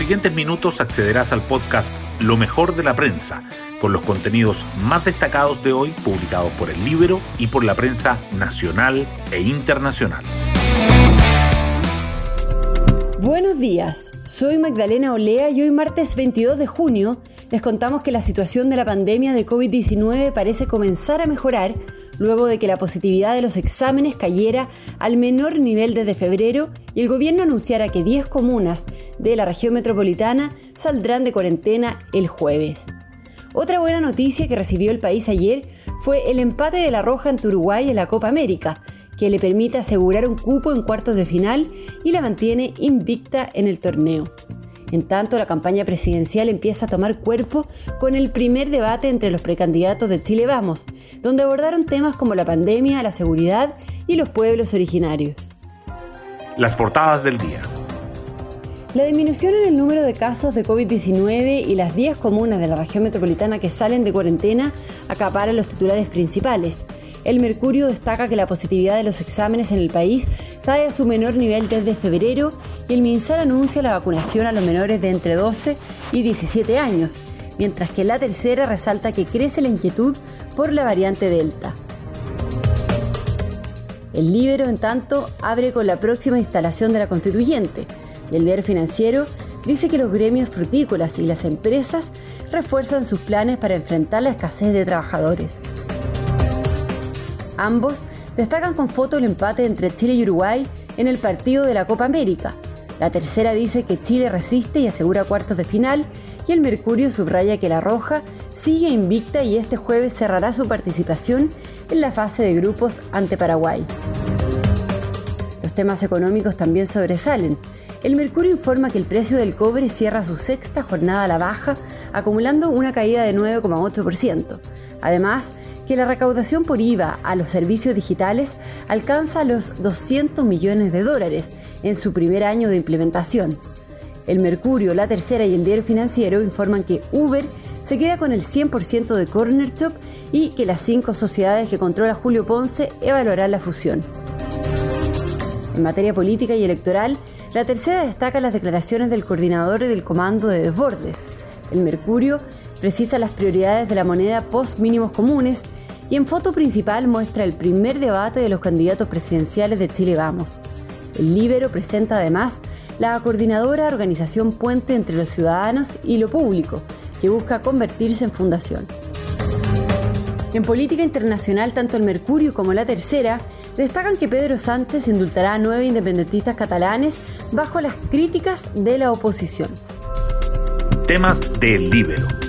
siguientes minutos accederás al podcast Lo mejor de la prensa, con los contenidos más destacados de hoy publicados por el Libro y por la prensa nacional e internacional. Buenos días, soy Magdalena Olea y hoy martes 22 de junio les contamos que la situación de la pandemia de COVID-19 parece comenzar a mejorar luego de que la positividad de los exámenes cayera al menor nivel desde febrero y el gobierno anunciara que 10 comunas de la región metropolitana saldrán de cuarentena el jueves. Otra buena noticia que recibió el país ayer fue el empate de la Roja ante Uruguay en la Copa América, que le permite asegurar un cupo en cuartos de final y la mantiene invicta en el torneo. En tanto, la campaña presidencial empieza a tomar cuerpo con el primer debate entre los precandidatos de Chile Vamos, donde abordaron temas como la pandemia, la seguridad y los pueblos originarios. Las portadas del día. La disminución en el número de casos de COVID-19 y las 10 comunas de la región metropolitana que salen de cuarentena acaparan los titulares principales. El Mercurio destaca que la positividad de los exámenes en el país cae a su menor nivel desde febrero y el MinSal anuncia la vacunación a los menores de entre 12 y 17 años, mientras que la tercera resalta que crece la inquietud por la variante Delta. El Libero, en tanto, abre con la próxima instalación de la constituyente y el diario financiero dice que los gremios frutícolas y las empresas refuerzan sus planes para enfrentar la escasez de trabajadores. Ambos destacan con foto el empate entre Chile y Uruguay en el partido de la Copa América. La tercera dice que Chile resiste y asegura cuartos de final y el Mercurio subraya que la Roja sigue invicta y este jueves cerrará su participación en la fase de grupos ante Paraguay. Los temas económicos también sobresalen. El Mercurio informa que el precio del cobre cierra su sexta jornada a la baja, acumulando una caída de 9,8%. Además, que la recaudación por IVA a los servicios digitales alcanza los 200 millones de dólares en su primer año de implementación. El Mercurio, La Tercera y el Diario Financiero informan que Uber se queda con el 100% de Corner Shop y que las cinco sociedades que controla Julio Ponce evaluarán la fusión. En materia política y electoral, la tercera destaca las declaraciones del coordinador del Comando de Desbordes. El Mercurio precisa las prioridades de la moneda post mínimos comunes y en foto principal muestra el primer debate de los candidatos presidenciales de Chile Vamos. El Libero presenta además la coordinadora organización puente entre los ciudadanos y lo público, que busca convertirse en fundación. En política internacional, tanto el Mercurio como la Tercera destacan que Pedro Sánchez indultará a nueve independentistas catalanes bajo las críticas de la oposición. Temas del Libero.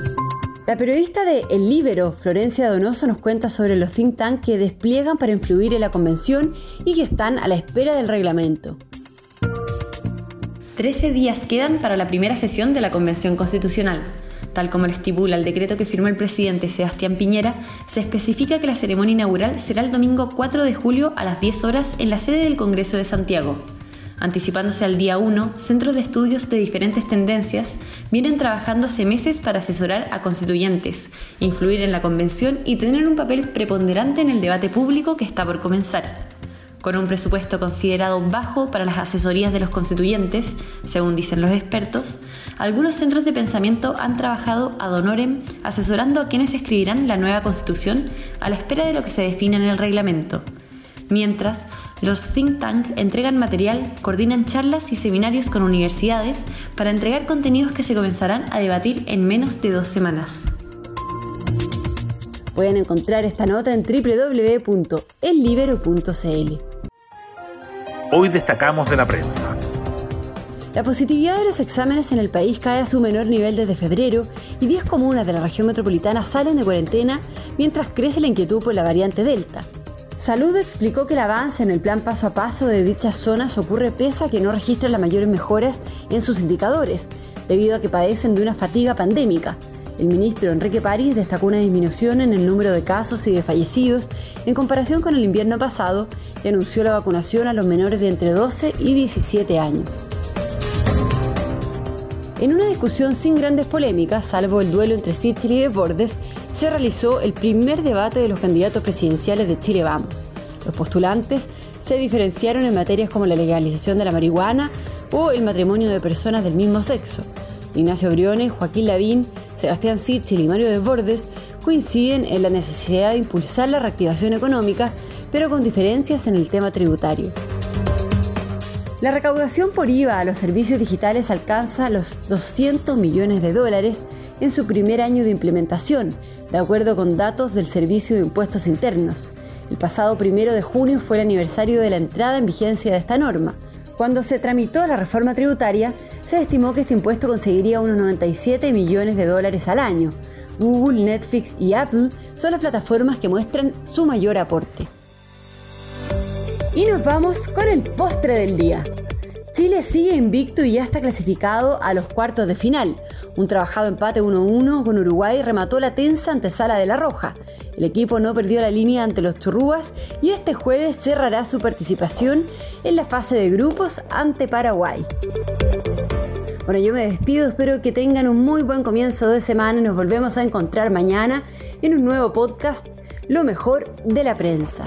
La periodista de El Libero, Florencia Donoso, nos cuenta sobre los think tanks que despliegan para influir en la convención y que están a la espera del reglamento. Trece días quedan para la primera sesión de la Convención Constitucional. Tal como lo estipula el decreto que firmó el presidente Sebastián Piñera, se especifica que la ceremonia inaugural será el domingo 4 de julio a las 10 horas en la sede del Congreso de Santiago. Anticipándose al día 1, centros de estudios de diferentes tendencias vienen trabajando hace meses para asesorar a constituyentes, influir en la convención y tener un papel preponderante en el debate público que está por comenzar. Con un presupuesto considerado bajo para las asesorías de los constituyentes, según dicen los expertos, algunos centros de pensamiento han trabajado ad honorem asesorando a quienes escribirán la nueva constitución a la espera de lo que se define en el reglamento. Mientras, los think tank entregan material, coordinan charlas y seminarios con universidades para entregar contenidos que se comenzarán a debatir en menos de dos semanas. Pueden encontrar esta nota en www.ellibero.cl. Hoy destacamos de la prensa. La positividad de los exámenes en el país cae a su menor nivel desde febrero y 10 comunas de la región metropolitana salen de cuarentena mientras crece la inquietud por la variante Delta. Salud explicó que el avance en el plan paso a paso de dichas zonas ocurre pese a que no registra las mayores mejoras en sus indicadores, debido a que padecen de una fatiga pandémica. El ministro Enrique París destacó una disminución en el número de casos y de fallecidos en comparación con el invierno pasado y anunció la vacunación a los menores de entre 12 y 17 años. En una discusión sin grandes polémicas, salvo el duelo entre Sichel y Desbordes, se realizó el primer debate de los candidatos presidenciales de Chile Vamos. Los postulantes se diferenciaron en materias como la legalización de la marihuana, o el matrimonio de personas del mismo sexo. Ignacio Briones, Joaquín Lavín, Sebastián Sichel y Mario Desbordes coinciden en la necesidad de impulsar la reactivación económica, pero con diferencias en el tema tributario. La recaudación por IVA a los servicios digitales alcanza los 200 millones de dólares en su primer año de implementación, de acuerdo con datos del Servicio de Impuestos Internos. El pasado primero de junio fue el aniversario de la entrada en vigencia de esta norma. Cuando se tramitó la reforma tributaria, se estimó que este impuesto conseguiría unos 97 millones de dólares al año. Google, Netflix y Apple son las plataformas que muestran su mayor aporte. Y nos vamos con el postre del día. Chile sigue invicto y ya está clasificado a los cuartos de final. Un trabajado empate 1-1 con Uruguay remató la tensa antesala de la Roja. El equipo no perdió la línea ante los Churrúas y este jueves cerrará su participación en la fase de grupos ante Paraguay. Bueno, yo me despido, espero que tengan un muy buen comienzo de semana y nos volvemos a encontrar mañana en un nuevo podcast, Lo mejor de la prensa.